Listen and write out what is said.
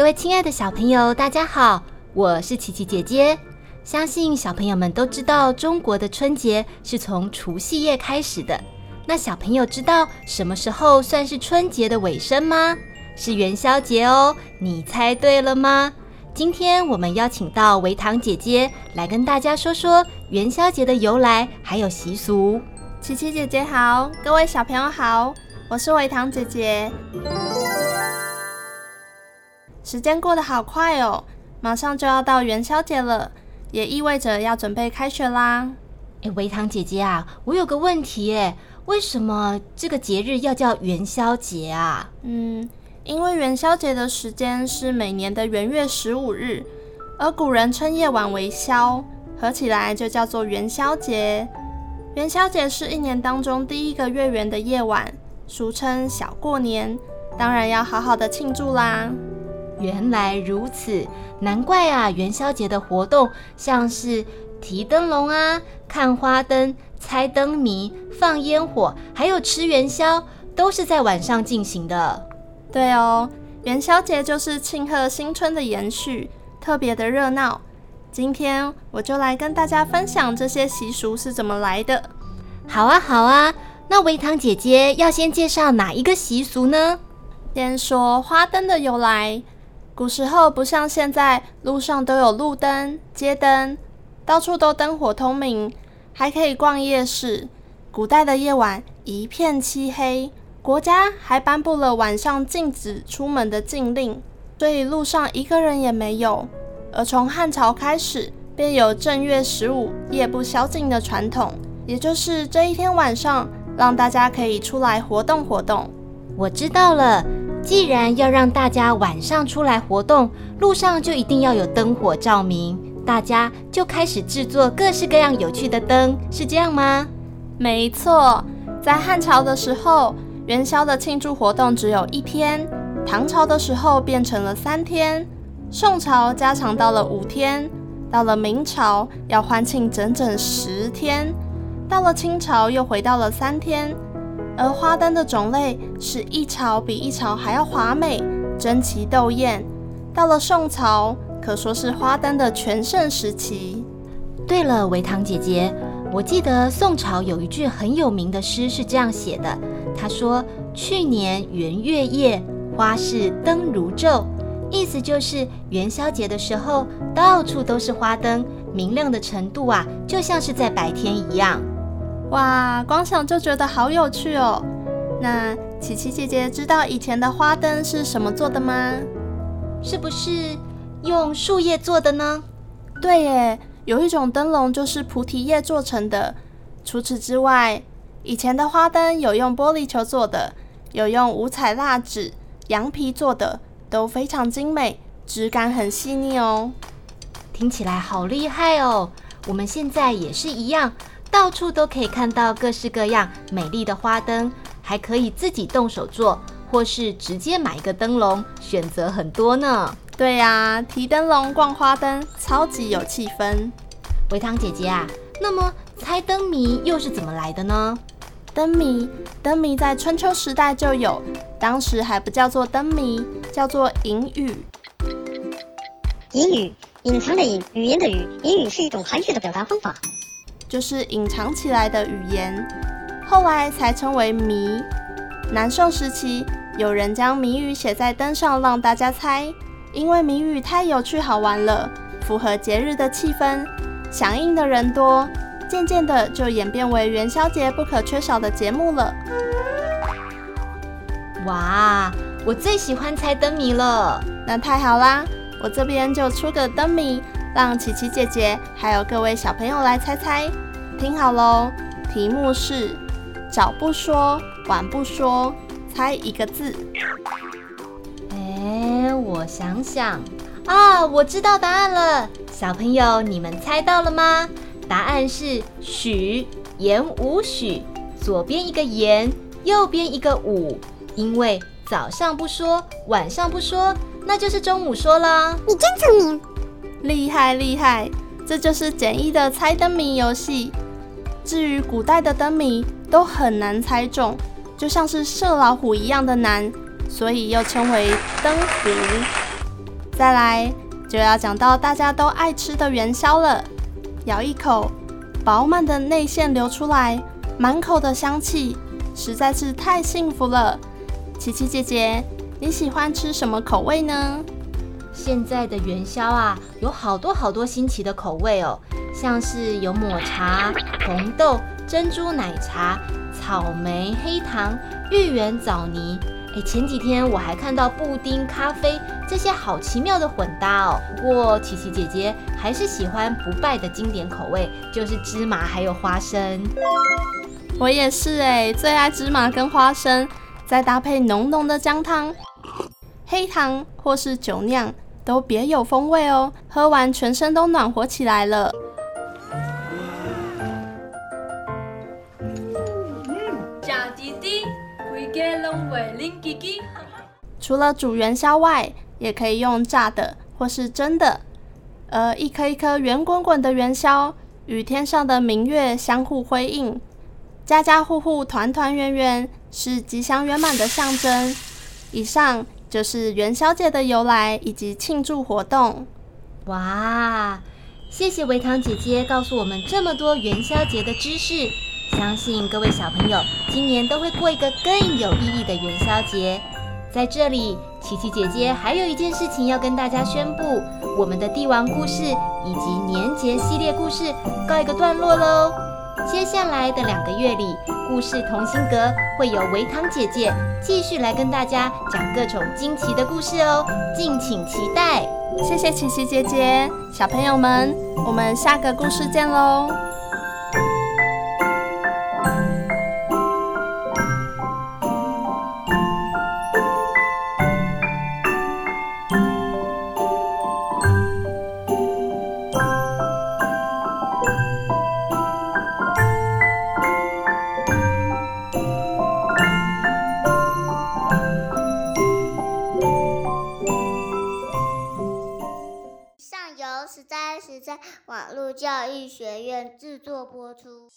各位亲爱的小朋友，大家好，我是琪琪姐姐。相信小朋友们都知道，中国的春节是从除夕夜开始的。那小朋友知道什么时候算是春节的尾声吗？是元宵节哦。你猜对了吗？今天我们邀请到维糖姐姐来跟大家说说元宵节的由来还有习俗。琪琪姐姐好，各位小朋友好，我是维糖姐姐。时间过得好快哦，马上就要到元宵节了，也意味着要准备开学啦。诶，维糖姐姐啊，我有个问题诶，为什么这个节日要叫元宵节啊？嗯，因为元宵节的时间是每年的元月十五日，而古人称夜晚为宵，合起来就叫做元宵节。元宵节是一年当中第一个月圆的夜晚，俗称小过年，当然要好好的庆祝啦。原来如此，难怪啊！元宵节的活动像是提灯笼啊、看花灯、猜灯谜、放烟火，还有吃元宵，都是在晚上进行的。对哦，元宵节就是庆贺新春的延续，特别的热闹。今天我就来跟大家分享这些习俗是怎么来的。好啊，好啊，那维糖姐姐要先介绍哪一个习俗呢？先说花灯的由来。古时候不像现在，路上都有路灯、街灯，到处都灯火通明，还可以逛夜市。古代的夜晚一片漆黑，国家还颁布了晚上禁止出门的禁令，所以路上一个人也没有。而从汉朝开始，便有正月十五夜不宵禁的传统，也就是这一天晚上让大家可以出来活动活动。我知道了。既然要让大家晚上出来活动，路上就一定要有灯火照明，大家就开始制作各式各样有趣的灯，是这样吗？没错，在汉朝的时候，元宵的庆祝活动只有一天；唐朝的时候变成了三天；宋朝加长到了五天；到了明朝要欢庆整整十天；到了清朝又回到了三天。而花灯的种类是一朝比一朝还要华美，争奇斗艳。到了宋朝，可说是花灯的全盛时期。对了，维糖姐姐，我记得宋朝有一句很有名的诗是这样写的：“他说去年元月夜，花市灯如昼。”意思就是元宵节的时候，到处都是花灯，明亮的程度啊，就像是在白天一样。哇，光想就觉得好有趣哦！那琪琪姐姐知道以前的花灯是什么做的吗？是不是用树叶做的呢？对耶，有一种灯笼就是菩提叶做成的。除此之外，以前的花灯有用玻璃球做的，有用五彩蜡纸、羊皮做的，都非常精美，质感很细腻哦。听起来好厉害哦！我们现在也是一样。到处都可以看到各式各样美丽的花灯，还可以自己动手做，或是直接买一个灯笼，选择很多呢。对呀，提灯笼逛花灯，超级有气氛。维糖姐姐啊，那么猜灯谜又是怎么来的呢？灯谜，灯谜在春秋时代就有，当时还不叫做灯谜，叫做隐语。隐语，隐藏的隐，语言的语，隐语是一种含蓄的表达方法。就是隐藏起来的语言，后来才称为谜。南宋时期，有人将谜语写在灯上让大家猜，因为谜语太有趣好玩了，符合节日的气氛，响应的人多，渐渐的就演变为元宵节不可缺少的节目了。哇，我最喜欢猜灯谜了，那太好啦，我这边就出个灯谜。让琪琪姐姐还有各位小朋友来猜猜，听好喽！题目是早不说，晚不说，猜一个字。哎，我想想，啊，我知道答案了，小朋友，你们猜到了吗？答案是许，言午许，左边一个言，右边一个午，因为早上不说，晚上不说，那就是中午说了。你真聪明，厉害厉害，这就是简易的猜灯谜游戏。至于古代的灯谜都很难猜中，就像是射老虎一样的难，所以又称为灯谜。再来就要讲到大家都爱吃的元宵了，咬一口，饱满的内馅流出来，满口的香气，实在是太幸福了。琪琪姐姐，你喜欢吃什么口味呢？现在的元宵啊，有好多好多新奇的口味哦，像是有抹茶、红豆、珍珠奶茶、草莓、黑糖、芋圆、枣泥。哎，前几天我还看到布丁、咖啡这些好奇妙的混搭哦。不过琪琪姐姐还是喜欢不败的经典口味，就是芝麻还有花生。我也是哎，最爱芝麻跟花生。再搭配浓浓的姜汤、黑糖或是酒酿，都别有风味哦。喝完全身都暖和起来了。除了煮元宵外，也可以用炸的或是蒸的。而，一颗一颗圆滚滚的元宵，与天上的明月相互辉映。家家户户团团圆圆，是吉祥圆满的象征。以上就是元宵节的由来以及庆祝活动。哇，谢谢维糖姐姐告诉我们这么多元宵节的知识，相信各位小朋友今年都会过一个更有意义的元宵节。在这里，琪琪姐姐还有一件事情要跟大家宣布：我们的帝王故事以及年节系列故事告一个段落喽。接下来的两个月里，故事同心阁会有维糖姐姐继续来跟大家讲各种惊奇的故事哦，敬请期待。谢谢琪琪姐姐，小朋友们，我们下个故事见喽。在网络教育学院制作播出。